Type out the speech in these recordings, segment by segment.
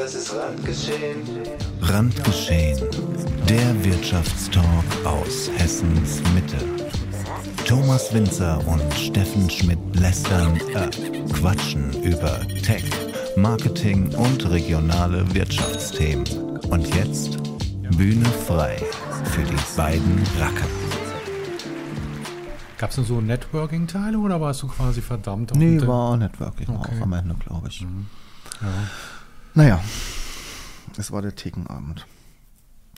Das ist Randgeschehen. Randgeschehen. Der Wirtschaftstalk aus Hessens Mitte. Thomas Winzer und Steffen Schmidt lästern, äh, quatschen über Tech, Marketing und regionale Wirtschaftsthemen. Und jetzt Bühne frei für die beiden Racker. Gab es denn so Networking-Teile oder warst du quasi verdammt? Nee, war Networking Okay. Mhm. auch am Ende, glaube ich. Ja. Naja, es war der Thekenabend.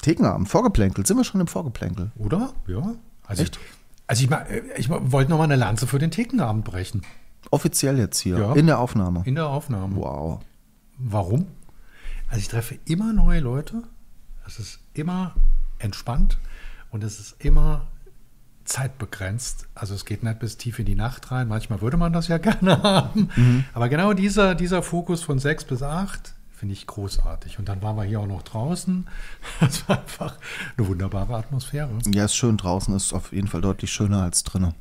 Thekenabend, Vorgeplänkel. Sind wir schon im Vorgeplänkel? Oder? Ja. Also Echt? Ich, also ich, ma- ich wollte noch mal eine Lanze für den Thekenabend brechen. Offiziell jetzt hier, Ja. in der Aufnahme. In der Aufnahme. Wow. Warum? Also ich treffe immer neue Leute. Es ist immer entspannt und es ist immer zeitbegrenzt. Also es geht nicht bis tief in die Nacht rein. Manchmal würde man das ja gerne haben. Aber genau dieser, dieser Fokus von sechs bis acht finde ich großartig. Und dann waren wir hier auch noch draußen. Das war einfach eine wunderbare Atmosphäre. Ja, ist schön draußen, ist auf jeden Fall deutlich schöner als drinnen.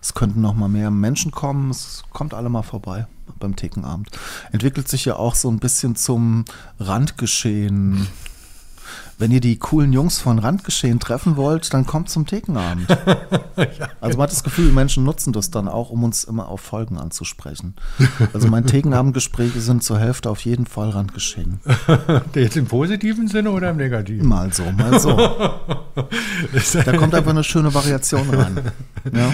Es könnten noch mal mehr Menschen kommen, es kommt alle mal vorbei beim Thekenabend. Entwickelt sich ja auch so ein bisschen zum Randgeschehen. Wenn ihr die coolen Jungs von Randgeschehen treffen wollt, dann kommt zum Thekenabend. Also man hat das Gefühl, Menschen nutzen das dann auch, um uns immer auf Folgen anzusprechen. Also meine Thekenabendgespräche sind zur Hälfte auf jeden Fall Randgeschehen. Jetzt im positiven Sinne oder im negativen? Mal so, mal so. Da kommt einfach eine schöne Variation rein. Ja.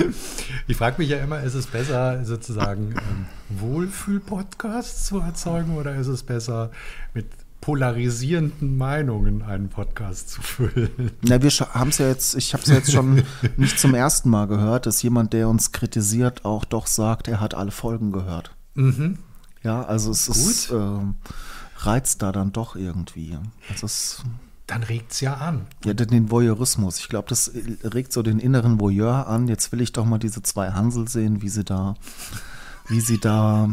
Ich frage mich ja immer, ist es besser, sozusagen ähm, Wohlfühl-Podcasts zu erzeugen oder ist es besser, mit polarisierenden Meinungen einen Podcast zu füllen? Na, wir haben es ja jetzt, ich habe es ja jetzt schon nicht zum ersten Mal gehört, dass jemand, der uns kritisiert, auch doch sagt, er hat alle Folgen gehört. Mhm. Ja, also es ist ähm, reizt da dann doch irgendwie. Also es, Dann regt es ja an. ja, den- den Voyeurismus. Ich glaube, das regt so den inneren Voyeur an. Jetzt will ich doch mal diese zwei Hansel sehen, wie sie da, wie sie da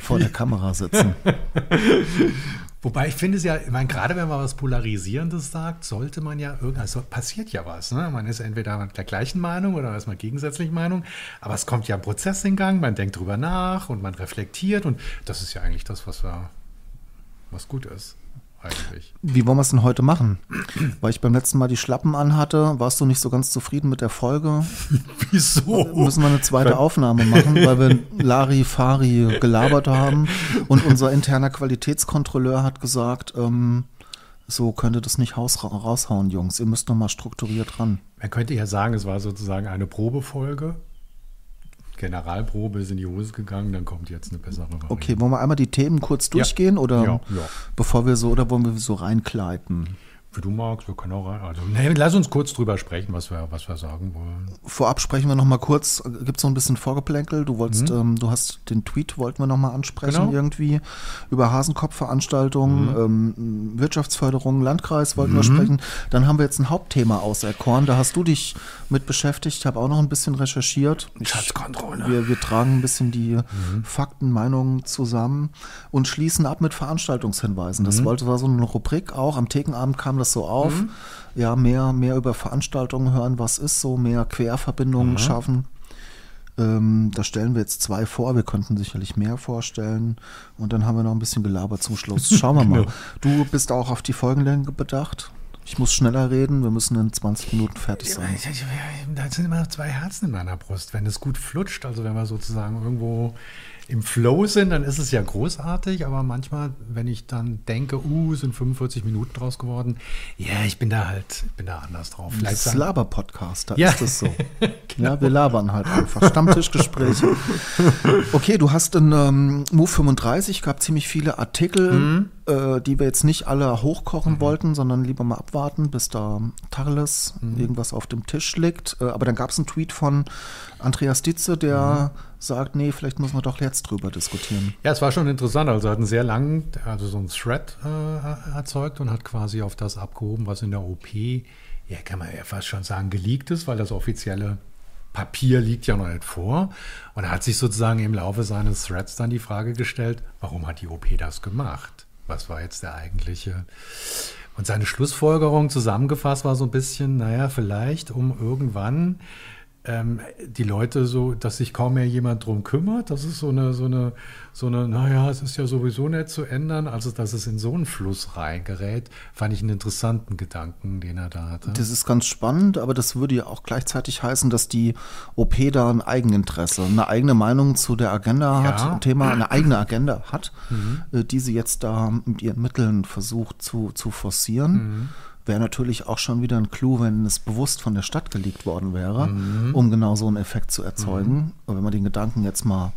vor der Kamera sitzen. Wobei ich finde es ja, ich meine, gerade wenn man was Polarisierendes sagt, sollte man ja irgendwas, also passiert ja was. Ne? Man ist entweder der gleichen Meinung oder ist man gegensätzlichen Meinung, aber es kommt ja ein Prozess in Gang, man denkt drüber nach und man reflektiert und das ist ja eigentlich das, was, was gut ist, eigentlich. Wie wollen wir es denn heute machen? Weil ich beim letzten Mal die Schlappen anhatte, warst du nicht so ganz zufrieden mit der Folge? Wieso? müssen wir eine zweite Aufnahme machen, weil wir Lari Fari gelabert haben und unser interner Qualitätskontrolleur hat gesagt, ähm, so könnte das nicht raushauen, Jungs. Ihr müsst noch mal strukturiert ran. Man könnte ja sagen, es war sozusagen eine Probefolge. Generalprobe ist in die Hose gegangen, dann kommt jetzt eine bessere Variante. Okay, wollen wir einmal die Themen kurz durchgehen oder Ja, ja. bevor wir so oder wollen wir so reinkleiden? Wie du magst, wir können auch rein. Also, nee, lass uns kurz drüber sprechen, was wir, was wir sagen wollen. Vorab sprechen wir noch mal kurz. Gibt es so ein bisschen Vorgeplänkel? Du wolltest, ähm, du hast den Tweet wollten wir noch mal ansprechen Mhm. Genau. irgendwie über Hasenkopf-Veranstaltungen, ähm, Wirtschaftsförderung, Landkreis wollten wir sprechen. Dann haben wir jetzt ein Hauptthema auserkoren. Da hast du dich mit beschäftigt. Ich habe auch noch ein bisschen recherchiert. Ich, Schatzkontrolle. wir, wir tragen ein bisschen die Fakten, Meinungen zusammen und schließen ab mit Veranstaltungshinweisen. Das wollte war so eine Rubrik auch. Am Thekenabend kam das so auf. Ja, mehr, mehr über Veranstaltungen hören, was ist so, mehr Querverbindungen schaffen. Ähm, da stellen wir jetzt zwei vor. Wir könnten sicherlich mehr vorstellen. Und dann haben wir noch ein bisschen gelabert zum Schluss. Schauen wir mal. Du bist auch auf die Folgenlänge bedacht. Ich muss schneller reden. Wir müssen in 20 Minuten fertig sein. Da sind immer noch zwei Herzen in meiner Brust. Wenn es gut flutscht, also wenn wir sozusagen irgendwo im Flow sind, dann ist es ja großartig. Aber manchmal, wenn ich dann denke, uh, sind 45 Minuten draus geworden, ja, ich bin da halt, bin da anders drauf. Vielleicht Das sagen- Laber-Podcast, da Ja. ist es so. Ja, wir labern halt einfach. Stammtischgespräche. Okay, du hast in ähm, Move 35 gab ziemlich viele Artikel, Mhm. Äh, die wir jetzt nicht alle hochkochen wollten, sondern lieber mal abwarten, bis da Tacheles Mhm. irgendwas auf dem Tisch liegt. Äh, aber dann gab es einen Tweet von Andreas Ditze, der Mhm. sagt, nee, vielleicht müssen wir doch jetzt drüber diskutieren. Ja, es war schon interessant. Also er hat einen sehr langen, also so einen Thread äh, erzeugt und hat quasi auf das abgehoben, was in der OP, ja, kann man ja fast schon sagen, geleakt ist, weil das offizielle Papier liegt ja noch nicht vor. Und er hat sich sozusagen im Laufe seines Threads dann die Frage gestellt, warum hat die OP das gemacht? Was war jetzt der eigentliche? Und seine Schlussfolgerung zusammengefasst war so ein bisschen, naja, vielleicht um irgendwann ähm, die Leute so, dass sich kaum mehr jemand drum kümmert. Das ist so eine, so eine, so eine, naja, es ist ja sowieso nicht zu ändern. Also, dass es in so einen Fluss reingerät, fand ich einen interessanten Gedanken, den er da hatte. Das ist ganz spannend, aber das würde ja auch gleichzeitig heißen, dass die OP da ein Eigeninteresse, eine eigene Meinung zu der Agenda hat, Ja. ein Thema, eine eigene Agenda hat, äh, die sie jetzt da mit ihren Mitteln versucht zu, zu forcieren. Wäre natürlich auch schon wieder ein Clou, wenn es bewusst von der Stadt geleakt worden wäre, um genau so einen Effekt zu erzeugen. Aber wenn man den Gedanken jetzt mal,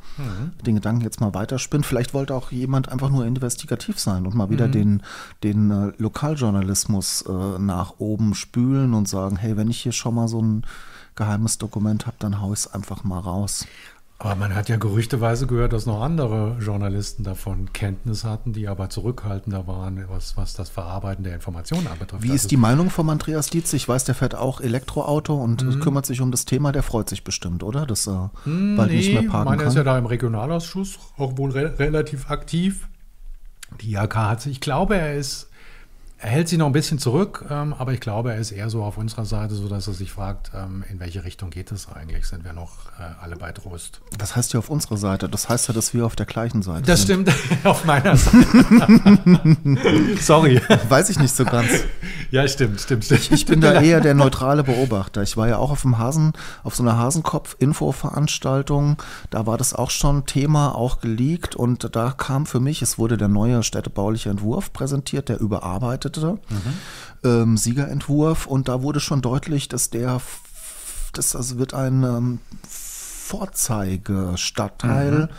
den Gedanken jetzt mal weiterspinnt, vielleicht wollte auch jemand einfach nur investigativ sein und mal wieder den, den äh, Lokaljournalismus äh, nach oben spülen und sagen, hey, wenn ich hier schon mal so ein geheimes Dokument habe, dann hau ich es einfach mal raus. Aber man hat ja gerüchteweise gehört, dass noch andere Journalisten davon Kenntnis hatten, die aber zurückhaltender waren, was, was das Verarbeiten der Informationen anbetrifft. Wie Also- ist die Meinung von Andreas Dietz? Ich weiß, der fährt auch Elektroauto und Mhm. kümmert sich um das Thema. Der freut sich bestimmt, oder? Dass er Hm, bald nicht mehr parken meiner ist ja kann. da im Regionalausschuss auch wohl re relativ aktiv. Die IHK hat sich, ich glaube, er ist, er hält sich noch ein bisschen zurück, ähm, aber ich glaube, er ist eher so auf unserer Seite, so dass er sich fragt, ähm, in welche Richtung geht es eigentlich? Sind wir noch äh, alle bei Trost? Das heißt ja auf unserer Seite. Das heißt ja, dass wir auf der gleichen Seite Das sind. stimmt auf meiner Seite. Sorry. Weiß ich nicht so ganz. Ja, stimmt, stimmt, stimmt. Ich bin da eher der neutrale Beobachter. Ich war ja auch auf dem Hasen, auf so einer Hasenkopf-Info-Veranstaltung. Da war das auch schon Thema, auch geleakt. Und da kam für mich, es wurde der neue städtebauliche Entwurf präsentiert, der überarbeitete ähm, Siegerentwurf. Und da wurde schon deutlich, dass der, das also wird ein ähm, Vorzeigestadtteil,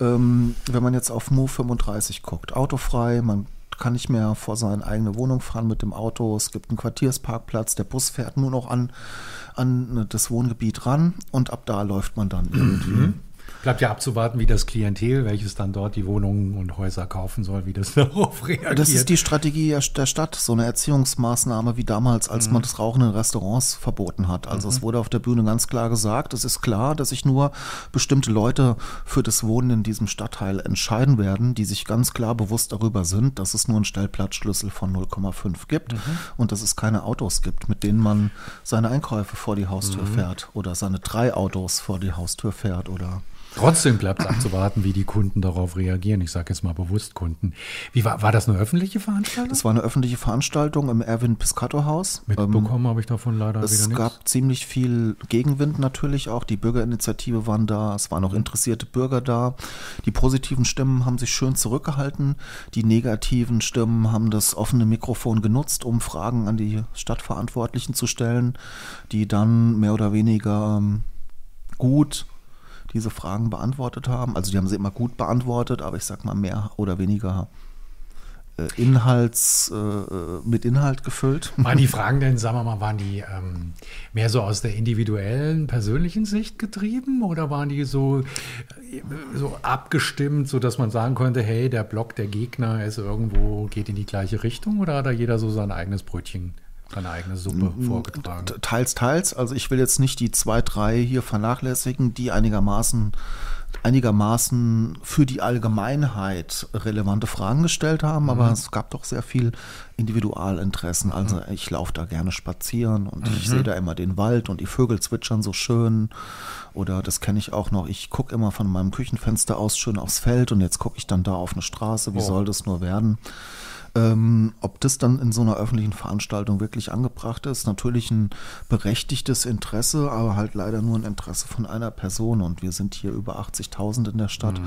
ähm, wenn man jetzt auf Move 35 guckt. Autofrei, man kann nicht mehr vor seine eigene Wohnung fahren mit dem Auto. Es gibt einen Quartiersparkplatz, der Bus fährt nur noch an, an das Wohngebiet ran und ab da läuft man dann irgendwie. Bleibt ja abzuwarten, wie das Klientel, welches dann dort die Wohnungen und Häuser kaufen soll, wie das darauf reagiert. Das ist die Strategie der der Stadt, so eine Erziehungsmaßnahme wie damals, als man das Rauchen in Restaurants verboten hat. Also es wurde auf der Bühne ganz klar gesagt, es ist klar, dass sich nur bestimmte Leute für das Wohnen in diesem Stadtteil entscheiden werden, die sich ganz klar bewusst darüber sind, dass es nur einen Stellplatzschlüssel von 0,5 gibt und dass es keine Autos gibt, mit denen man seine Einkäufe vor die Haustür fährt oder seine drei Autos vor die Haustür fährt oder Trotzdem bleibt es abzuwarten, wie die Kunden darauf reagieren. Ich sage jetzt mal bewusst Kunden. Wie war, war das eine öffentliche Veranstaltung? Das war eine öffentliche Veranstaltung im Erwin Piscator Haus. Ähm, Mitbekommen habe ich davon leider wieder Es nichts. gab ziemlich viel Gegenwind natürlich auch. Die Bürgerinitiative waren da, es waren auch interessierte Bürger da. Die positiven Stimmen haben sich schön zurückgehalten. Die negativen Stimmen haben das offene Mikrofon genutzt, um Fragen an die Stadtverantwortlichen zu stellen, die dann mehr oder weniger ähm, gut diese Fragen beantwortet haben. Also die haben sie immer gut beantwortet, aber ich sag mal mehr oder weniger äh, Inhalts, äh, äh, mit Inhalt gefüllt. Waren die Fragen denn, sagen wir mal, waren die ähm, mehr so aus der individuellen, persönlichen Sicht getrieben oder waren die so, äh, so abgestimmt, sodass man sagen konnte, hey, der Block der Gegner ist irgendwo, geht in die gleiche Richtung oder hat da jeder so sein eigenes Brötchen, seine eigene Suppe vorgetragen? T- Teils, teils. Also ich will jetzt nicht die zwei, drei hier vernachlässigen, die einigermaßen, einigermaßen für die Allgemeinheit relevante Fragen gestellt haben, aber es gab doch sehr viel Individualinteressen. Also ich laufe da gerne spazieren und ich sehe da immer den Wald und die Vögel zwitschern so schön. Oder das kenne ich auch noch, ich gucke immer von meinem Küchenfenster aus schön aufs Feld und jetzt gucke ich dann da auf eine Straße. Wie Oh. soll das nur werden? Ähm, ob das dann in so einer öffentlichen Veranstaltung wirklich angebracht ist, natürlich ein berechtigtes Interesse, aber halt leider nur ein Interesse von einer Person. Und wir sind hier über 80.000 in der Stadt.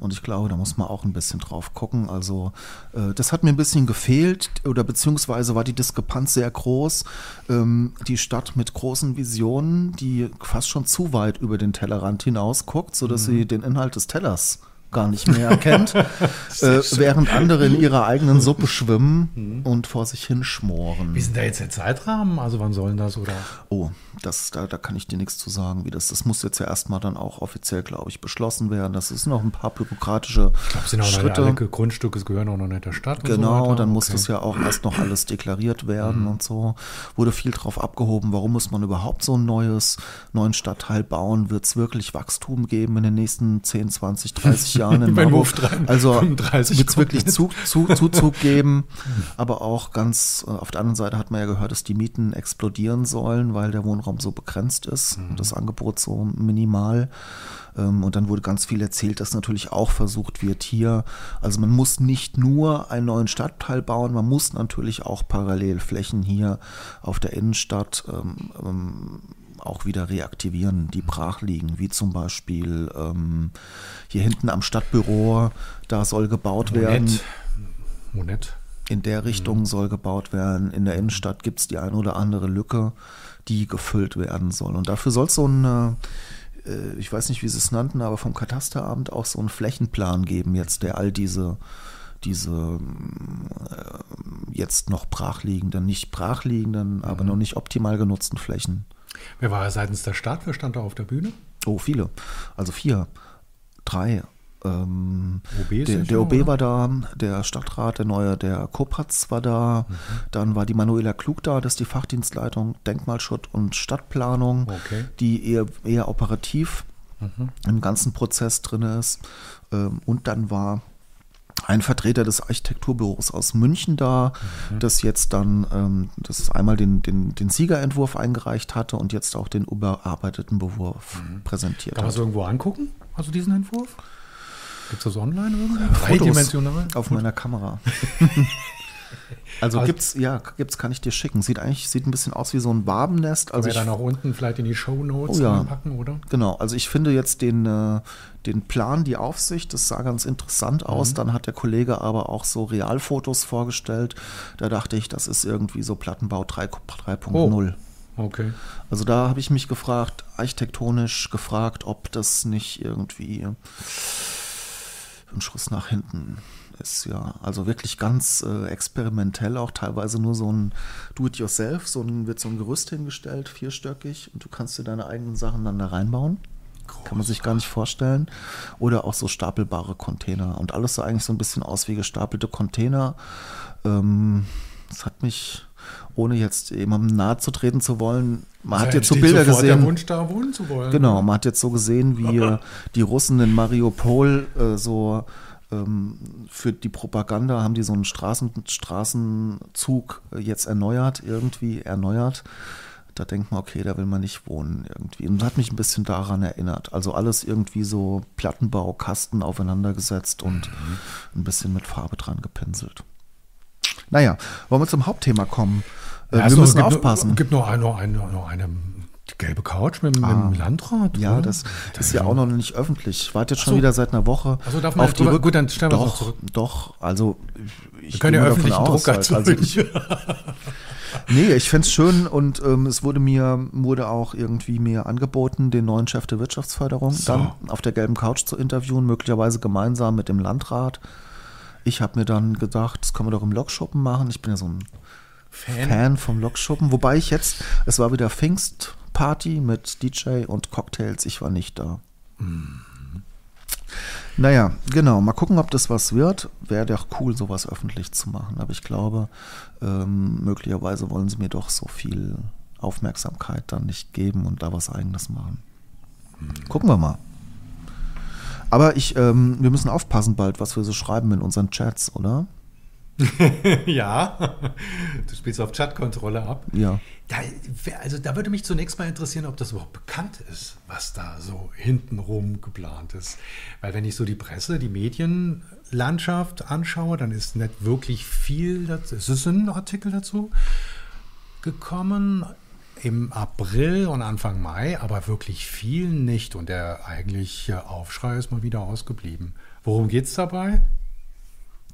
Und ich glaube, da muss man auch ein bisschen drauf gucken. Also äh, das hat mir ein bisschen gefehlt oder beziehungsweise war die Diskrepanz sehr groß. Ähm, die Stadt mit großen Visionen, die fast schon zu weit über den Tellerrand hinaus guckt, sodass sie den Inhalt des Tellers gar nicht mehr erkennt, äh, während andere in ihrer eigenen Suppe schwimmen und vor sich hinschmoren. Wie ist denn da jetzt der Zeitrahmen? Also wann sollen das oder? Oh, das, da, da kann ich dir nichts zu sagen, wie das. Das muss jetzt ja erstmal dann auch offiziell, glaube ich, beschlossen werden. Das ist noch ein paar bürokratische Ich glaube, sind auch Schritte. alle Grundstücke gehören auch noch nicht der Stadt. so Genau, weiter. dann muss Okay. Mhm. das ja auch erst noch alles deklariert werden und so. Wurde viel drauf abgehoben, warum muss man überhaupt so ein neues, neuen Stadtteil bauen? Wird es wirklich Wachstum geben in den nächsten 10, 20, 30 Jahren in Marburg. 3, Also 35 wird es wirklich kommt. Zug, Zug, Zuzug geben, aber auch ganz, äh, auf der anderen Seite hat man ja gehört, dass die Mieten explodieren sollen, weil der Wohnraum so begrenzt ist und das Angebot so minimal. Ähm, Und dann wurde ganz viel erzählt, dass natürlich auch versucht wird hier, also man muss nicht nur einen neuen Stadtteil bauen, man muss natürlich auch parallel Flächen hier auf der Innenstadt ähm, ähm, auch wieder reaktivieren, die brach liegen, wie zum Beispiel ähm, hier hinten am Stadtbüro, da soll gebaut werden. Monett. Monett. In der Mhm. Richtung soll gebaut werden. In der Innenstadt gibt es die eine oder andere Lücke, die gefüllt werden soll. Und dafür soll es so ein, äh, äh, ich weiß nicht, wie sie es nannten, aber vom Katasteramt auch so einen Flächenplan geben, jetzt, der all diese, diese äh, jetzt noch brachliegenden, nicht brachliegenden, aber Mhm. noch nicht optimal genutzten Flächen. Wer war seitens der Stadt? Wer stand da auf der Bühne? Oh, viele. Also vier, drei. Ähm, OB der, der OB oder? war da, der Stadtrat, der neue, der Kopatz war da, Mhm. dann war die Manuela Klug da, das ist die Fachdienstleitung Denkmalschutz und Stadtplanung, Okay. die eher, eher operativ Mhm. im ganzen Prozess drin ist. Ähm, und dann war ein Vertreter des Architekturbüros aus München da, Mhm. das jetzt dann ähm, das einmal den, den, den Siegerentwurf eingereicht hatte und jetzt auch den überarbeiteten Bewurf präsentiert Kann man es irgendwo angucken? Also diesen Entwurf? Gibt es das online irgendwo? Fotos Dreidimensional? auf meiner Kamera. also Also- gibt's, ja, gibt's, kann ich dir schicken. Sieht eigentlich, sieht ein bisschen aus wie so ein Wabennest. Also wir ich, dann auch unten vielleicht in die Show Notes Oh ja. packen, oder? genau, also ich finde jetzt den, äh, den Plan, die Aufsicht, das sah ganz interessant Mhm. aus. Dann hat der Kollege aber auch so Realfotos vorgestellt. Da dachte ich, das ist irgendwie so Plattenbau 3 3.0. Okay. Also da habe ich mich gefragt, architektonisch gefragt, ob das nicht irgendwie ein Schuss nach hinten ist, ja. Also wirklich ganz äh, experimentell, auch teilweise nur so ein Do-it-yourself, so ein, wird so ein Gerüst hingestellt, vierstöckig, und du kannst dir deine eigenen Sachen dann da reinbauen. Kann man sich gar nicht vorstellen. Oder auch so stapelbare Container. Und alles sah eigentlich so ein bisschen aus wie gestapelte Container. Ähm, das hat mich, ohne jetzt jemandem nahe zu treten zu wollen, man hat Da jetzt so Bilder sofort der gesehen. Wunsch, da wohnen zu wollen. Genau, man hat jetzt so gesehen, wie die Russen in Mariupol äh, so für die Propaganda haben die so einen Straßen, Straßenzug äh, jetzt erneuert, irgendwie erneuert. Da denkt man, okay, da will man nicht wohnen irgendwie. Und das hat mich ein bisschen daran erinnert. Also alles irgendwie so Plattenbau, Kasten aufeinandergesetzt und ein bisschen mit Farbe dran gepinselt. Naja, wollen wir zum Hauptthema kommen? Äh, Ja, wir so, müssen gibt aufpassen. Noch, gibt noch, noch, noch eine gelbe Couch mit, mit dem Landrat. Ja, oder? das ist ja auch noch nicht öffentlich. Ich warte jetzt schon so. wieder seit einer Woche. Ach so, darf man auf die drüber- gut, dann stellen wir doch, zurück. Doch, also ich Wir können ja öffentlichen aus, Druck halt. Also ich, nee, ich fände es schön und ähm, es wurde mir wurde auch irgendwie mir angeboten, den neuen Chef der Wirtschaftsförderung So. dann auf der gelben Couch zu interviewen, möglicherweise gemeinsam mit dem Landrat. Ich habe mir dann gedacht, das können wir doch im Lokschuppen machen. Ich bin ja so ein Fan. Fan vom Lokschuppen. Wobei ich jetzt, es war wieder Pfingstparty mit DJ und Cocktails. Ich war nicht da. Naja, genau. Mal gucken, ob das was wird. Wäre doch cool, sowas öffentlich zu machen. Aber ich glaube, ähm, möglicherweise wollen sie mir doch so viel Aufmerksamkeit dann nicht geben und da was Eigenes machen. Gucken wir mal. Aber ich, ähm, wir müssen aufpassen bald, was wir so schreiben in unseren Chats, oder? ja, du spielst auf Chatkontrolle ab. Ja. Da, also da würde mich zunächst mal interessieren, ob das überhaupt bekannt ist, was da so hintenrum geplant ist. Weil wenn ich so die Presse, die Medienlandschaft anschaue, dann ist nicht wirklich viel dazu. Es ist ein Artikel dazu gekommen im April und Anfang Mai, aber wirklich viel nicht. Und der eigentliche Aufschrei ist mal wieder ausgeblieben. Worum geht es dabei?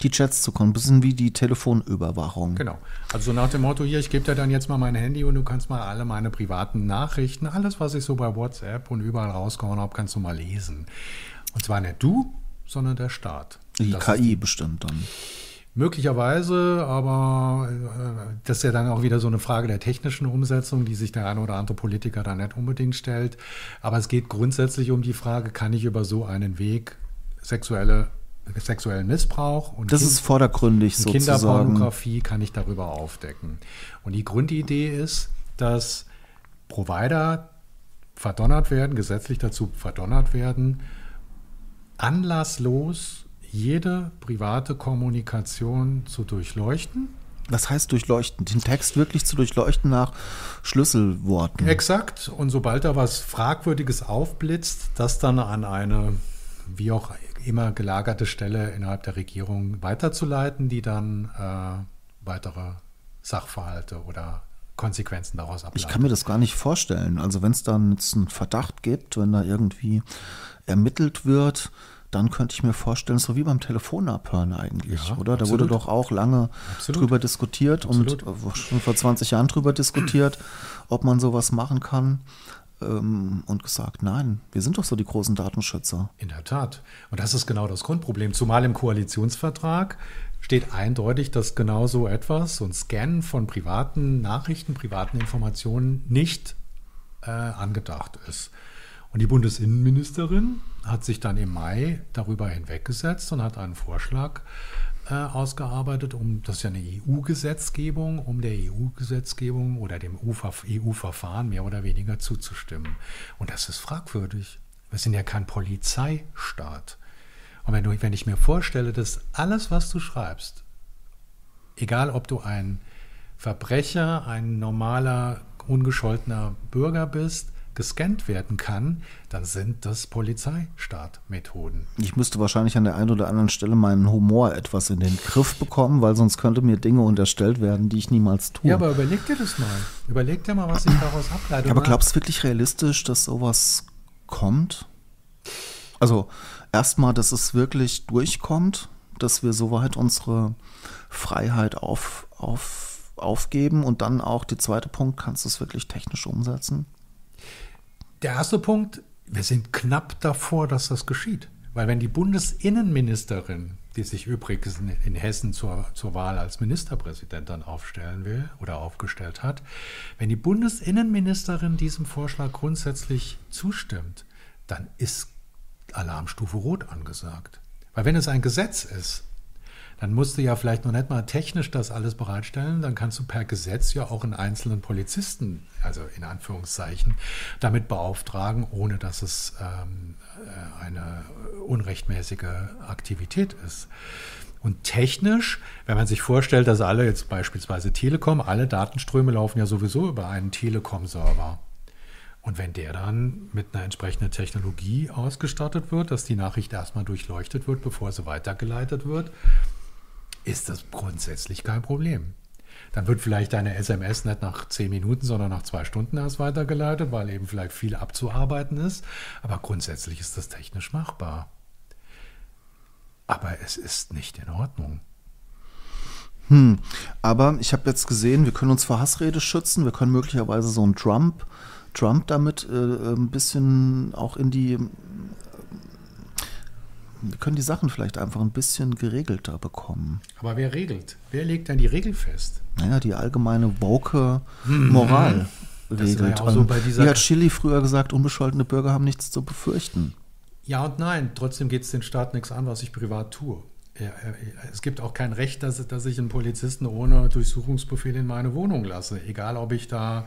Die Chats zu kommen, bisschen wie die Telefonüberwachung. Genau. Also so nach dem Motto, hier, ich gebe dir dann jetzt mal mein Handy und du kannst mal alle meine privaten Nachrichten, alles, was ich so bei WhatsApp und überall rausgehauen habe, kannst du mal lesen. Und zwar nicht du, sondern der Staat. Die Das KI bestimmt dann. Möglicherweise, aber äh, das ist ja dann auch wieder so eine Frage der technischen Umsetzung, die sich der eine oder andere Politiker da nicht unbedingt stellt. Aber es geht grundsätzlich um die Frage, kann ich über so einen Weg sexuelle, sexuellen Missbrauch und Das Kind- ist vordergründig sozusagen. Kinderpornografie kann ich darüber aufdecken. Und die Grundidee ist, dass Provider verdonnert werden, gesetzlich dazu verdonnert werden, anlasslos jede private Kommunikation zu durchleuchten. Was heißt durchleuchten? Den Text wirklich zu durchleuchten nach Schlüsselworten. Exakt. Und sobald da was Fragwürdiges aufblitzt, das dann an eine wie auch immer gelagerte Stelle innerhalb der Regierung weiterzuleiten, die dann äh, weitere Sachverhalte oder Konsequenzen daraus ableiten. Ich kann mir das gar nicht vorstellen. Also wenn es dann jetzt einen Verdacht gibt, wenn da irgendwie ermittelt wird, dann könnte ich mir vorstellen, so wie beim Telefonabhören eigentlich, Ja, oder? Da absolut. wurde doch auch lange Absolut. drüber diskutiert Absolut. und äh, schon vor 20 Jahren drüber diskutiert, ob man sowas machen kann. Ähm, und gesagt, nein, wir sind doch so die großen Datenschützer. In der Tat. Und das ist genau das Grundproblem. Zumal im Koalitionsvertrag steht eindeutig, dass genau so etwas, so ein Scan von privaten Nachrichten, privaten Informationen nicht äh, angedacht ist. Und die Bundesinnenministerin hat sich dann im Mai darüber hinweggesetzt und hat einen Vorschlag äh, ausgearbeitet, um das ist ja eine EU-Gesetzgebung, um der EU-Gesetzgebung oder dem EU-Verfahren mehr oder weniger zuzustimmen. Und das ist fragwürdig. Wir sind ja kein Polizeistaat. Und wenn, du, wenn ich mir vorstelle, dass alles, was du schreibst, egal ob du ein Verbrecher, ein normaler, ungescholtener Bürger bist, gescannt werden kann, dann sind das Polizeistaatmethoden. Ich müsste wahrscheinlich an der einen oder anderen Stelle meinen Humor etwas in den Griff bekommen, weil sonst könnte mir Dinge unterstellt werden, die ich niemals tue. Ja, aber überleg dir das mal. Überleg dir mal, was sich daraus ableitet. Aber glaubst du wirklich realistisch, dass sowas kommt? Also erstmal, dass es wirklich durchkommt, dass wir soweit unsere Freiheit auf, auf, aufgeben und dann auch der zweite Punkt, kannst du es wirklich technisch umsetzen? Der erste Punkt, wir sind knapp davor, dass das geschieht. Weil wenn die Bundesinnenministerin, die sich übrigens in- Hessen zur, zur Wahl als Ministerpräsident dann aufstellen will oder aufgestellt hat, wenn die Bundesinnenministerin diesem Vorschlag grundsätzlich zustimmt, dann ist Alarmstufe Rot angesagt. Weil wenn es ein Gesetz ist, dann musst du ja vielleicht noch nicht mal technisch das alles bereitstellen, dann kannst du per Gesetz ja auch einen einzelnen Polizisten, also in Anführungszeichen, damit beauftragen, ohne dass es ähm, äh, eine unrechtmäßige Aktivität ist. Und technisch, wenn man sich vorstellt, dass alle jetzt beispielsweise Telekom, alle Datenströme laufen ja sowieso über einen Telekom-Server. Und wenn der dann mit einer entsprechenden Technologie ausgestattet wird, dass die Nachricht erstmal durchleuchtet wird, bevor sie weitergeleitet wird, ist das grundsätzlich kein Problem. Dann wird vielleicht deine SMS nicht nach zehn Minuten, sondern nach zwei Stunden erst weitergeleitet, weil eben vielleicht viel abzuarbeiten ist. Aber grundsätzlich ist das technisch machbar. Aber es ist nicht in Ordnung. Hm. Aber ich habe jetzt gesehen, wir können uns vor Hassrede schützen, wir können möglicherweise so einen Trump, Trump damit äh, ein bisschen auch in die, wir können die Sachen vielleicht einfach ein bisschen geregelter bekommen. Aber wer regelt? Wer legt denn die Regel fest? Naja, die allgemeine woke Moral Das war regelt. ja so Wie hat Chili früher gesagt, unbescholtene Bürger haben nichts zu befürchten. Ja und nein. Trotzdem geht es den Staat nichts an, was ich privat tue. Es gibt auch kein Recht, dass, dass ich einen Polizisten ohne Durchsuchungsbefehl in meine Wohnung lasse. Egal, ob ich da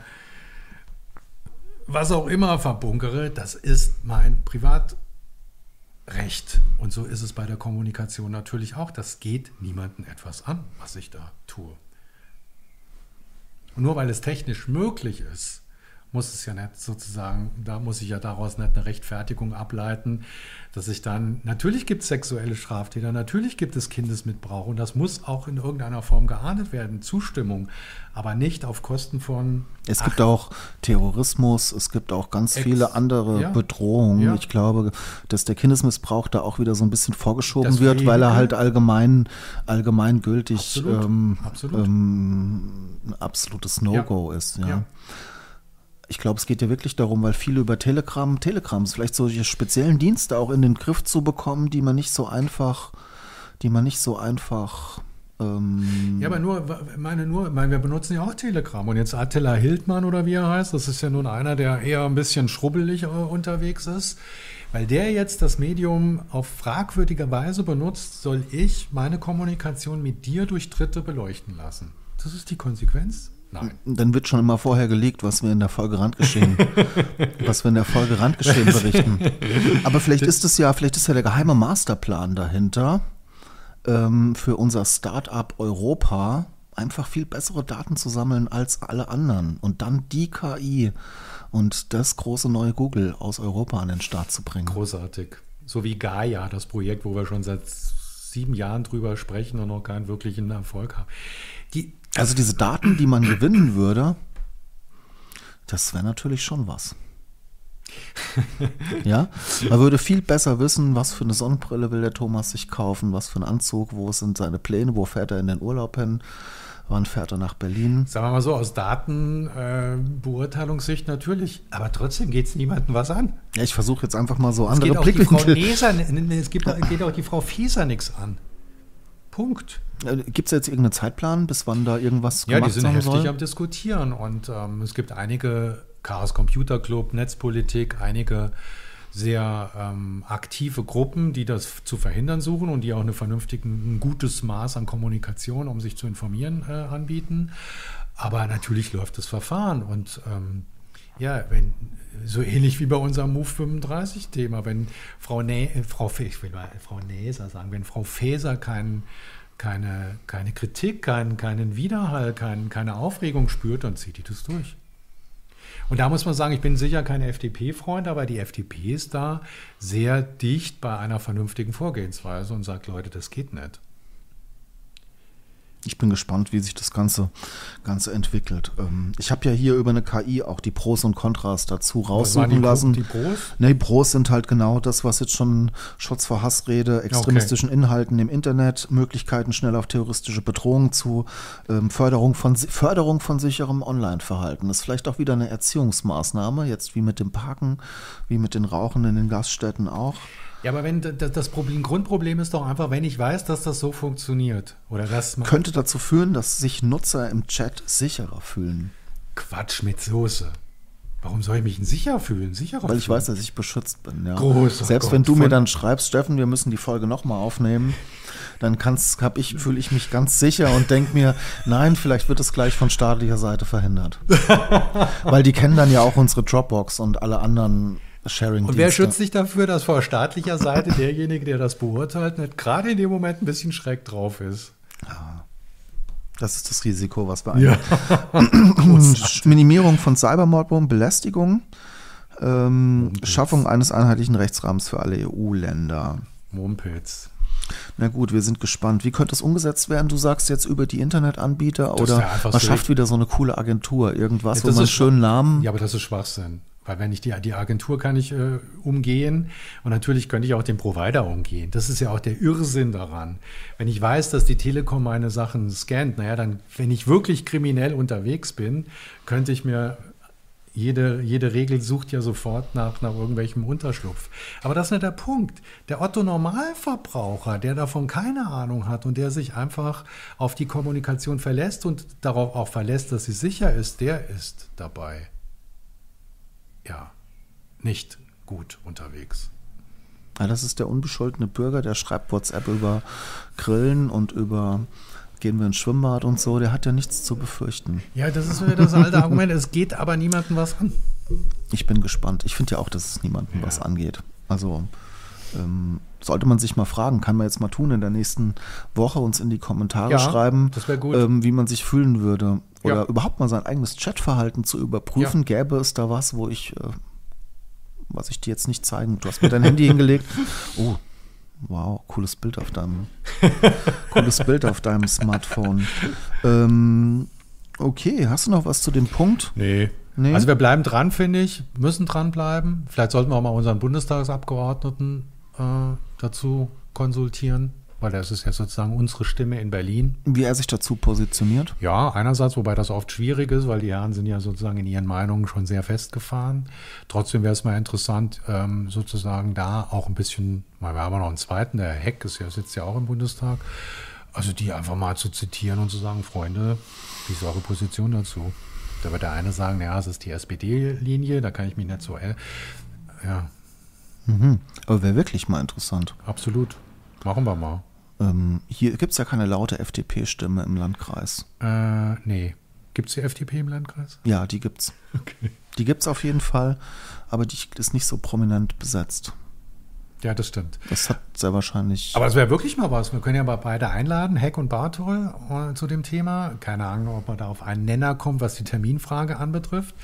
was auch immer verbunkere, das ist mein Privatrecht. Und so ist es bei der Kommunikation natürlich auch. Das geht niemandem etwas an, was ich da tue. Und nur weil es technisch möglich ist, muss es ja nicht sozusagen, da muss ich ja daraus nicht eine Rechtfertigung ableiten, dass ich dann, natürlich gibt es sexuelle Straftäter, natürlich gibt es Kindesmissbrauch und das muss auch in irgendeiner Form geahndet werden, Zustimmung, aber nicht auf Kosten von. Es gibt auch Terrorismus, es gibt auch ganz Ex- viele andere ja. Bedrohungen. Ja. Ich glaube, dass der Kindesmissbrauch da auch wieder so ein bisschen vorgeschoben Das wird, weil er halt allgemein, allgemein gültig Absolut, ähm, absolut. Ähm, ein absolutes No-Go ist. Ja. Ich glaube, es geht ja wirklich darum, weil viele über Telegram, Telegrams, vielleicht solche speziellen Dienste auch in den Griff zu bekommen, die man nicht so einfach, die man nicht so einfach ähm, Ja, aber nur, meine nur, meine, wir benutzen ja auch Telegram. Und jetzt Attila Hildmann oder wie er heißt, das ist ja nun einer, der eher ein bisschen schrubbelig äh, unterwegs ist. Weil der jetzt das Medium auf fragwürdige Weise benutzt, soll ich meine Kommunikation mit dir durch Dritte beleuchten lassen. Das ist die Konsequenz Nein. Dann wird schon immer vorher gelegt, was wir in der Folge Randgeschehen, was wir in der Folge Randgeschehen berichten. Aber vielleicht ist es ja, vielleicht ist ja der geheime Masterplan dahinter ähm, für unser Startup Europa einfach viel bessere Daten zu sammeln als alle anderen und dann die KI und das große neue Google aus Europa an den Start zu bringen. Großartig. So wie Gaia, das Projekt, wo wir schon seit sieben Jahren drüber sprechen und noch keinen wirklichen Erfolg haben. Die, also diese Daten, die man gewinnen würde, das wäre natürlich schon was. ja, man würde viel besser wissen, was für eine Sonnenbrille will der Thomas sich kaufen, was für einen Anzug, wo sind seine Pläne, wo fährt er in den Urlaub hin, wann fährt er nach Berlin. Sagen wir mal so, aus Datenbeurteilungssicht äh, natürlich, aber trotzdem geht es niemandem was an. Ja, ich versuche jetzt einfach mal so es andere Neser, Es geht auch die Frau Fieser nichts an. Punkt. Gibt es jetzt irgendeinen Zeitplan, bis wann da irgendwas ja, gemacht Ja, die sind heftig soll? am Diskutieren und ähm, es gibt einige, Chaos Computer Club, Netzpolitik, einige sehr ähm, aktive Gruppen, die das zu verhindern suchen und die auch eine vernünftige, ein gutes Maß an Kommunikation, um sich zu informieren, äh, anbieten. Aber natürlich läuft das Verfahren und ähm, ja, wenn so ähnlich wie bei unserem Move 35 Thema, wenn Frau, Nä äh, Frau, mal Frau Näser sagen, wenn Frau Faeser keinen keine, keine Kritik, keinen, keinen Widerhall, kein, keine Aufregung spürt, dann zieht die das durch. Und da muss man sagen, ich bin sicher kein FDP-Freund, aber die FDP ist da sehr dicht bei einer vernünftigen Vorgehensweise und sagt, Leute, das geht nicht ich bin gespannt, wie sich das Ganze, Ganze entwickelt. Ähm, ich habe ja hier über eine KI auch die Pros und Kontras dazu raussuchen lassen. Die Pros? Ne, die Pros sind halt genau das, was jetzt schon Schutz vor Hassrede, extremistischen okay. Inhalten im Internet, Möglichkeiten schnell auf terroristische Bedrohungen zu, ähm, Förderung, von, Förderung von sicherem Online-Verhalten. Das ist vielleicht auch wieder eine Erziehungsmaßnahme, jetzt wie mit dem Parken, wie mit den Rauchen in den Gaststätten auch. Ja, aber wenn das Problem, Grundproblem ist doch einfach, wenn ich weiß, dass das so funktioniert oder das könnte dazu führen, dass sich Nutzer im Chat sicherer fühlen. Quatsch mit Soße. Warum soll ich mich sicher fühlen? Sicherer Weil ich fühlen? weiß, dass ich beschützt bin. Ja. Groß, Selbst Gott, wenn du mir dann schreibst, Steffen, wir müssen die Folge nochmal aufnehmen, dann kannst, hab ich, fühle ich mich ganz sicher und denke mir, nein, vielleicht wird es gleich von staatlicher Seite verhindert. Weil die kennen dann ja auch unsere Dropbox und alle anderen Sharing. Und wer schützt sich dafür, dass vor staatlicher Seite derjenige, der das beurteilt, nicht gerade in dem Moment ein bisschen schräg drauf ist? Ja. Das ist das Risiko, was wir ja. Minimierung von Cybermordbogen, Belästigung, ähm, Schaffung eines einheitlichen Rechtsrahmens für alle EU-Länder. Mumpitz. Na gut, wir sind gespannt. Wie könnte es umgesetzt werden? Du sagst jetzt über die Internetanbieter das oder man so schafft wieder so eine coole Agentur, irgendwas, ja, wo man schön Namen. Ja, aber das ist Schwachsinn. Weil wenn ich die, die Agentur kann ich äh, umgehen und natürlich könnte ich auch den Provider umgehen. Das ist ja auch der Irrsinn daran. Wenn ich weiß, dass die Telekom meine Sachen scannt, naja, dann, wenn ich wirklich kriminell unterwegs bin, könnte ich mir jede, jede Regel sucht ja sofort nach, nach irgendwelchem Unterschlupf. Aber das ist nicht der Punkt. Der Otto-Normalverbraucher, der davon keine Ahnung hat und der sich einfach auf die Kommunikation verlässt und darauf auch verlässt, dass sie sicher ist, der ist dabei ja, nicht gut unterwegs. Ja, das ist der unbescholtene Bürger, der schreibt WhatsApp über Grillen und über gehen wir ins Schwimmbad und so, der hat ja nichts zu befürchten. Ja, das ist wieder das alte Argument, es geht aber niemandem was an. Ich bin gespannt. Ich finde ja auch, dass es niemandem ja. was angeht. Also ähm, sollte man sich mal fragen, kann man jetzt mal tun in der nächsten Woche uns in die Kommentare ja, schreiben, ähm, wie man sich fühlen würde. Oder ja. überhaupt mal sein eigenes Chatverhalten zu überprüfen. Ja. Gäbe es da was, wo ich, äh, was ich dir jetzt nicht zeigen, du hast mir dein Handy hingelegt. Oh, wow, cooles Bild auf deinem, cooles Bild auf deinem Smartphone. Ähm, okay, hast du noch was zu dem Punkt? Nee. Nee. Also wir bleiben dran, finde ich, müssen dranbleiben. Vielleicht sollten wir auch mal unseren Bundestagsabgeordneten äh, dazu konsultieren, weil das ist ja sozusagen unsere Stimme in Berlin. Wie er sich dazu positioniert? Ja, einerseits, wobei das oft schwierig ist, weil die Herren sind ja sozusagen in ihren Meinungen schon sehr festgefahren. Trotzdem wäre es mal interessant, ähm, sozusagen da auch ein bisschen, weil wir haben ja noch einen zweiten, der Heck ist ja, sitzt ja auch im Bundestag, also die einfach mal zu zitieren und zu sagen, Freunde, wie ist eure Position dazu? Da wird der eine sagen, ja, es ist die SPD-Linie, da kann ich mich nicht so. Äh, ja. Mhm. Aber wäre wirklich mal interessant. Absolut. Machen wir mal. Ähm, hier gibt es ja keine laute FDP-Stimme im Landkreis. Äh, nee, Gibt es die FDP im Landkreis? Ja, die gibt's. Okay. Die gibt's auf jeden Fall, aber die ist nicht so prominent besetzt. Ja, das stimmt. Das hat sehr wahrscheinlich. Aber es wäre wirklich mal was. Wir können ja mal beide einladen, Heck und Bartol, äh, zu dem Thema. Keine Ahnung, ob man da auf einen Nenner kommt, was die Terminfrage anbetrifft.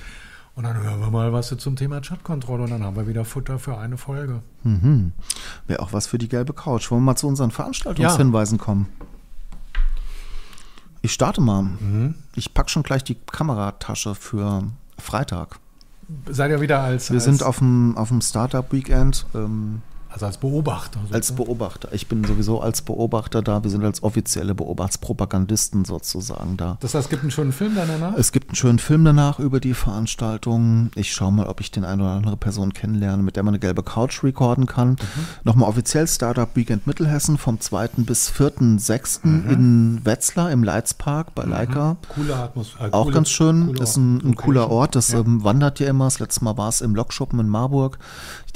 Und dann hören wir mal was zum Thema Chatkontrolle und dann haben wir wieder Futter für eine Folge. Mhm. Wäre auch was für die gelbe Couch. Wollen wir mal zu unseren Veranstaltungshinweisen kommen? Ich starte mal. Ich packe schon gleich die Kameratasche für Freitag. Seid ihr wieder als, Wir als, sind auf dem, auf dem Startup-Weekend. Ähm, also als Beobachter? als Beobachter. Ich bin sowieso als Beobachter da. Wir sind als offizielle Beobachtspropagandisten sozusagen da. das heißt, es gibt einen schönen Film danach? Es gibt einen schönen Film danach über die Veranstaltung. Ich schaue mal, ob ich den eine oder andere Person kennenlerne, mit der man eine gelbe Couch recorden kann. Nochmal offiziell Startup Weekend Mittelhessen vom 2. bis 4.6. in Wetzlar im Leitzpark bei Leica. Coole Atmosphäre. Auch ganz schön. ist ein, ein cooler. Ort. Das Ja. ähm, wandert ja immer. Das letzte Mal war es im Lokschuppen in Marburg.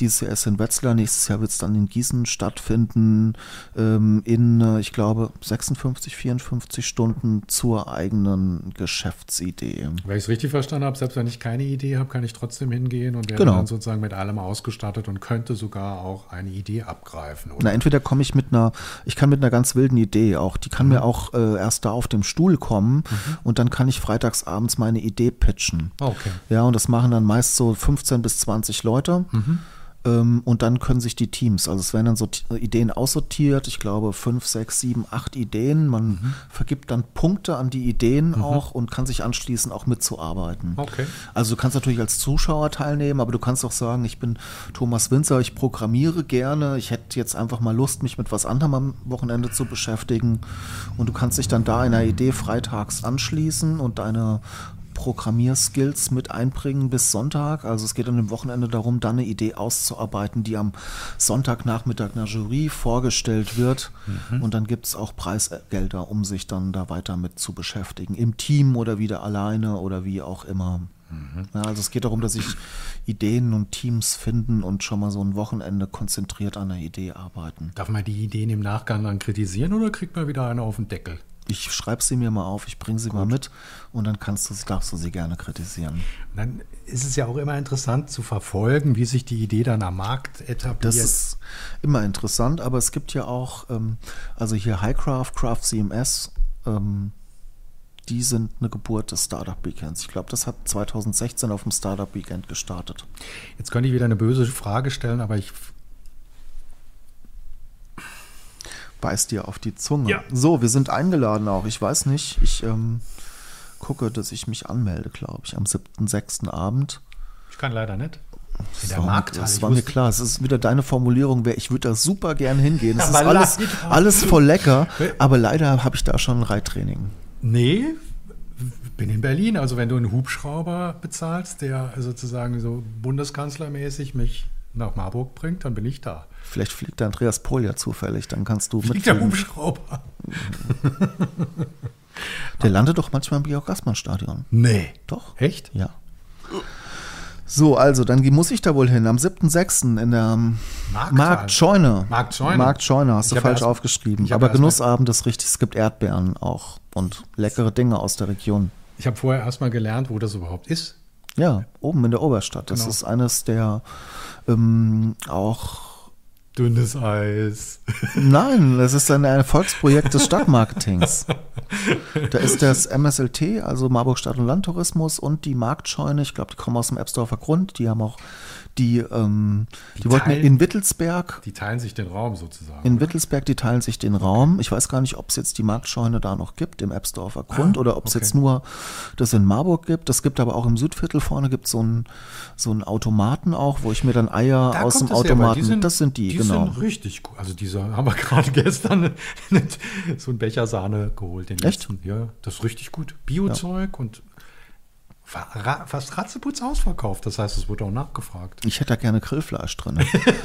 Dieses Jahr ist in Wetzlar. Nächstes Jahr wird es dann in Gießen stattfinden. Ähm, in, äh, ich glaube, 56, 54 Stunden zur eigenen Geschäftsidee. Wenn ich es richtig verstanden habe, selbst wenn ich keine Idee habe, kann ich trotzdem hingehen und wäre Genau. dann sozusagen mit allem ausgestattet und könnte sogar auch eine Idee abgreifen. Oder? Na, entweder komme ich mit einer, ich kann mit einer ganz wilden Idee auch, die kann Mhm. mir auch äh, erst da auf dem Stuhl kommen und dann kann ich freitags abends meine Idee pitchen. Okay. Ja, und das machen dann meist so 15 bis 20 Leute. Mhm. Ähm, und dann können sich die Teams, also es werden dann so T- Ideen aussortiert, ich glaube fünf, sechs, sieben, acht Ideen. Man Mhm. vergibt dann Punkte an die Ideen auch und kann sich anschließen, auch mitzuarbeiten. Okay. Also du kannst natürlich als Zuschauer teilnehmen, aber du kannst auch sagen, ich bin Thomas Winzer, ich programmiere gerne, ich hätte jetzt einfach mal Lust, mich mit was anderem am Wochenende zu beschäftigen. Und du kannst dich dann da einer Idee freitags anschließen und deine Programmierskills mit einbringen bis Sonntag. Also es geht an dem Wochenende darum, dann eine Idee auszuarbeiten, die am Sonntagnachmittag einer Jury vorgestellt wird. Und dann gibt es auch Preisgelder, um sich dann da weiter mit zu beschäftigen. Im Team oder wieder alleine oder wie auch immer. Ja, also es geht darum, dass sich Ideen und Teams finden und schon mal so ein Wochenende konzentriert an einer Idee arbeiten. Darf man die Ideen im Nachgang dann kritisieren oder kriegt man wieder eine auf den Deckel? Ich schreibe sie mir mal auf, ich bringe sie mal mit und dann kannst du, darfst du sie gerne kritisieren. Dann ist es ja auch immer interessant zu verfolgen, wie sich die Idee dann am Markt etabliert. Das ist immer interessant, aber es gibt ja auch, ähm, also hier Highcraft, Craft CMS, ähm, die sind eine Geburt des Startup Weekends. Ich glaube, das hat 2016 auf dem Startup Weekend gestartet. Jetzt könnte ich wieder eine böse Frage stellen, aber ich beißt dir auf die Zunge. Ja. So, wir sind eingeladen auch. Ich weiß nicht, ich ähm, gucke, dass ich mich anmelde, glaube ich, am 7.6. Abend. Ich kann leider nicht. In der war, Markthalle. das war mir klar. Es ist wieder deine Formulierung, wär, ich würde da super gern hingehen. Es ist alles, alles voll lecker, aber leider habe ich da schon ein Reittraining. Nee, bin in Berlin. Also wenn du einen Hubschrauber bezahlst, der sozusagen so bundeskanzlermäßig mich nach Marburg bringt, dann bin ich da. Vielleicht fliegt der Andreas Pohl ja zufällig, dann kannst du Fliegt der. Hubschrauber? Der landet doch manchmal im Georg-Gassmann-Stadion. Nee. Doch? Echt? Ja. So, also, dann muss ich da wohl hin. Am 7.6. in der ähm. Marktscheune. Marktscheune. Marktscheune, hast Ich du falsch erst- aufgeschrieben. Aber Genussabend ist richtig. Es gibt Erdbeeren auch und leckere Dinge aus der Region. Ich habe vorher erstmal gelernt, wo das überhaupt ist. Ja, oben in der Oberstadt. Das Genau. ist eines der ähm, auch. Dünnes Eis. Nein, das ist ein Erfolgsprojekt des Stadtmarketings. Da ist das MSLT, also Marburg Stadt- und Landtourismus und die Marktscheune, ich glaube, die kommen aus dem Ebsdorfer Grund, die haben auch die, ähm, die, Die wollten teilen- in Wittelsberg, Die teilen sich den Raum sozusagen. in Wittelsberg, die teilen sich den Raum. Ich weiß gar nicht, ob es jetzt die Marktscheune da noch gibt, im Ebsdorfer Grund, Ah, oder ob es okay. jetzt nur das in Marburg gibt. Es gibt aber auch im Südviertel vorne gibt so einen so einen Automaten auch, wo ich mir dann Eier Da aus dem Automaten, das sind die, die genau. sind richtig gut. Also diese haben wir gerade gestern so einen Becher Sahne geholt. Den Echt? letzten. Ja, das ist richtig gut. Biozeug und fa- ra- fast ratzeputz ausverkauft. Das heißt, es wurde auch nachgefragt. Ich hätte da gerne Grillfleisch drin.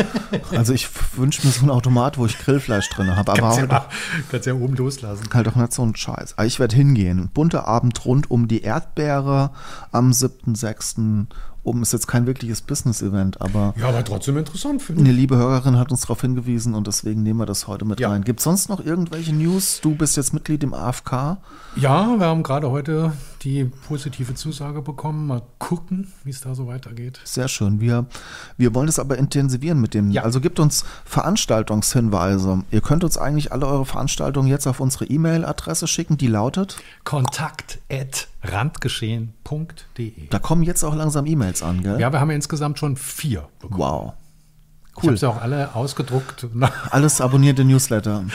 also ich wünsche mir so einen Automat, wo ich Grillfleisch drin habe. Aber Kannst halt, ja, kannst ja oben loslassen. halt auch nicht so ein Scheiß. Aber ich werde hingehen. Bunter Abend rund um die Erdbeere am 7.6. oben ist jetzt kein wirkliches Business-Event, aber Ja, aber trotzdem interessant finde eine liebe Hörerin hat uns darauf hingewiesen und deswegen nehmen wir das heute mit Ja. rein. Gibt es sonst noch irgendwelche News? Du bist jetzt Mitglied im AFK. Ja, wir haben gerade heute die positive Zusage bekommen. Mal gucken, wie es da so weitergeht. Sehr schön. Wir, wir wollen es aber intensivieren mit dem. Ja. Also gibt uns Veranstaltungshinweise. Ihr könnt uns eigentlich alle eure Veranstaltungen jetzt auf unsere E-Mail-Adresse schicken, die lautet. Kontakt randgeschehen.de. Da kommen jetzt auch langsam E-Mails an, gell? Ja, wir haben ja insgesamt schon vier bekommen. Wow. Ich habe sie auch alle ausgedruckt. Alles abonnierte Newsletter.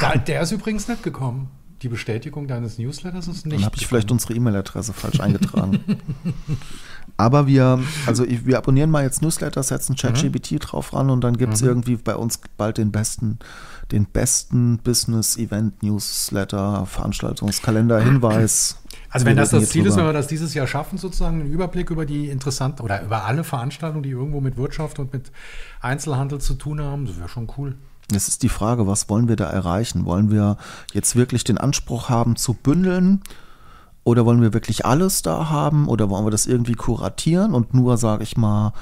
Da, der ist übrigens nicht gekommen. Die Bestätigung deines Newsletters ist nicht. Dann habe ich vielleicht unsere E-Mail-Adresse falsch eingetragen. Aber wir, also wir abonnieren mal jetzt Newsletter, setzen ChatGPT drauf ran und dann gibt es irgendwie bei uns bald den besten, den besten Business-Event-Newsletter, Veranstaltungskalender, Hinweis. Also wenn das das Ziel ist, wenn drüber. wir das dieses Jahr schaffen, sozusagen einen Überblick über die interessanten oder über alle Veranstaltungen, die irgendwo mit Wirtschaft und mit Einzelhandel zu tun haben, das wäre schon cool. Es ist die Frage, was wollen wir da erreichen? Wollen wir jetzt wirklich den Anspruch haben zu bündeln? Oder wollen wir wirklich alles da haben? Oder wollen wir das irgendwie kuratieren und nur, sage ich mal,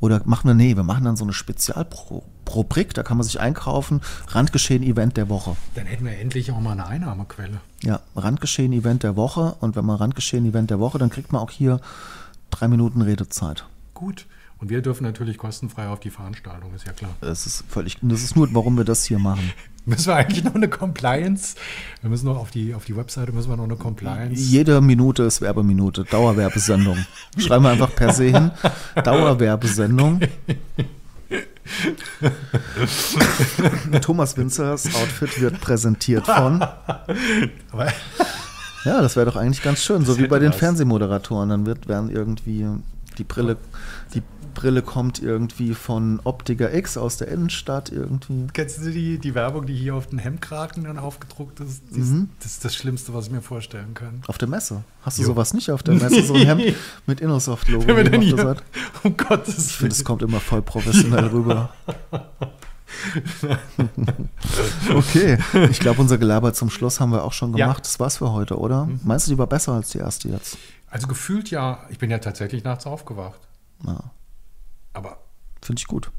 oder machen wir, nee, wir machen dann so eine Spezialrubrik, da kann man sich einkaufen, Randgeschehen-Event der Woche. Dann hätten wir endlich auch mal eine Einnahmequelle. Ja, Randgeschehen-Event der Woche und wenn man Randgeschehen-Event der Woche, dann kriegt man auch hier drei Minuten Redezeit. Gut. Und wir dürfen natürlich kostenfrei auf die Veranstaltung, ist ja klar. Das ist völlig, das ist nur, warum wir das hier machen. Müssen wir eigentlich noch eine Compliance? Wir müssen noch auf die, auf die Webseite müssen wir noch eine Compliance. Jede Minute ist Werbeminute, Dauerwerbesendung. Schreiben wir einfach per se hin. Dauerwerbesendung. Thomas Winzers Outfit wird präsentiert von. Ja, das wäre doch eigentlich ganz schön, so wie bei den. Fernsehmoderatoren. Dann wird, werden irgendwie die Brille, die Brille kommt irgendwie von Optiker X aus der Innenstadt irgendwie. kennst du die, die Werbung, die hier auf den Hemdkragen dann aufgedruckt ist? Ist- Das ist das Schlimmste, was ich mir vorstellen kann. Auf der Messe. Hast du Jo. sowas nicht auf der Messe? So ein Hemd mit Innosoft-Logo. Um Gottes Ich finde, es Willen. kommt immer voll professionell rüber. okay, ich glaube, unser Gelaber zum Schluss haben wir auch schon Ja. gemacht. Das war's für heute, oder? Meinst du, die war besser als die erste jetzt? Also gefühlt ja, ich bin ja tatsächlich nachts aufgewacht. Ja, Aber Finde ich gut.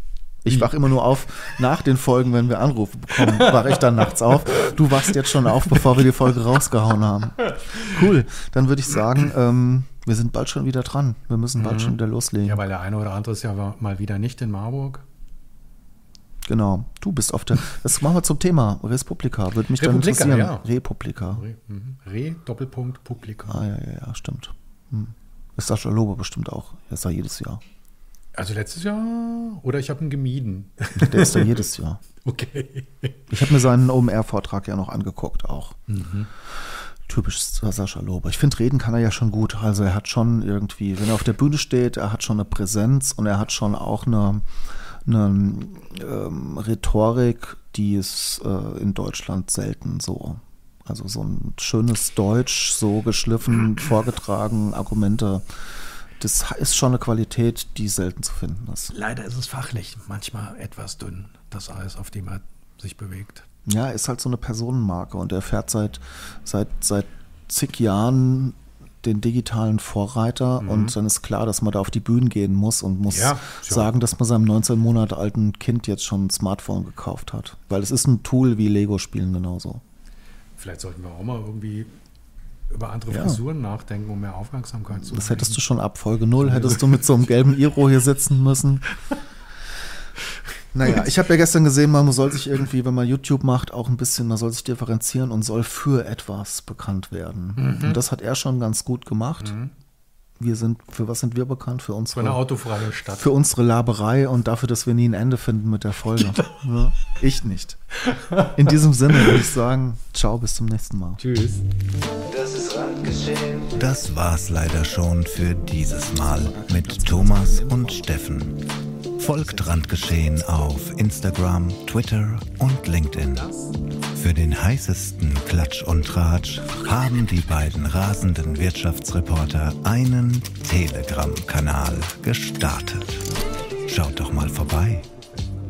Ich wach immer nur auf nach den Folgen, wenn wir Anrufe bekommen, wache ich dann nachts auf. Du wachst jetzt schon auf, bevor wir die Folge rausgehauen haben. Cool. Dann würde ich sagen, ähm, wir sind bald schon wieder dran. Wir müssen bald schon wieder loslegen. ja, weil der eine oder andere ist ja mal wieder nicht in Marburg. Genau. Du bist auf der. Das machen wir zum Thema Respublika. Würde mich dann interessieren. ja. Republika. Re, mhm. Re Doppelpunkt Publika. Ah, ja, ja, ja, stimmt. Hm. Ist Sascha Lober bestimmt auch. Er ist da jedes Jahr. Also letztes Jahr oder ich habe ihn gemieden. Der ist da jedes Jahr. Okay. Ich habe mir seinen OMR-Vortrag ja noch angeguckt auch. Typisch Sascha Lober. Ich finde, reden kann er ja schon gut. Also er hat schon irgendwie, wenn er auf der Bühne steht, er hat schon eine Präsenz und er hat schon auch eine, eine ähm, Rhetorik, die ist äh, in Deutschland selten so. Also so ein schönes Deutsch, so geschliffen, vorgetragen, Argumente. Das ist schon eine Qualität, die selten zu finden ist. Leider ist es fachlich manchmal etwas dünn, das Eis, auf dem er sich bewegt. Ja, ist halt so eine Personenmarke und er fährt seit, seit, seit zig Jahren den digitalen Vorreiter und dann ist klar, dass man da auf die Bühnen gehen muss und muss Mhm. Ja. sagen, dass man seinem 19 Monate alten Kind jetzt schon ein Smartphone gekauft hat. Weil es ist ein Tool wie Lego-Spielen genauso. Vielleicht sollten wir auch mal irgendwie über andere Ja. Frisuren nachdenken, um mehr Aufmerksamkeit zu Das hättest du schon ab Folge 0, hättest du mit so einem gelben Iro hier sitzen müssen. Naja, ich habe ja gestern gesehen, man soll sich irgendwie, wenn man YouTube macht, auch ein bisschen, man soll sich differenzieren und soll für etwas bekannt werden. Und das hat er schon ganz gut gemacht. Wir sind, für was sind wir bekannt? Für So eine unsere, autofreie Stadt. für unsere Laberei und dafür, dass wir nie ein Ende finden mit der Folge. ja, ich nicht. In diesem Sinne würde ich sagen, ciao, bis zum nächsten Mal. Tschüss. Das ist Randgeschehen. Das war's leider schon für dieses Mal mit Thomas und Steffen. Folgt Randgeschehen auf Instagram, Twitter und LinkedIn. Für den heißesten Klatsch und Tratsch haben die beiden rasenden Wirtschaftsreporter einen Telegram-Kanal gestartet. Schaut doch mal vorbei.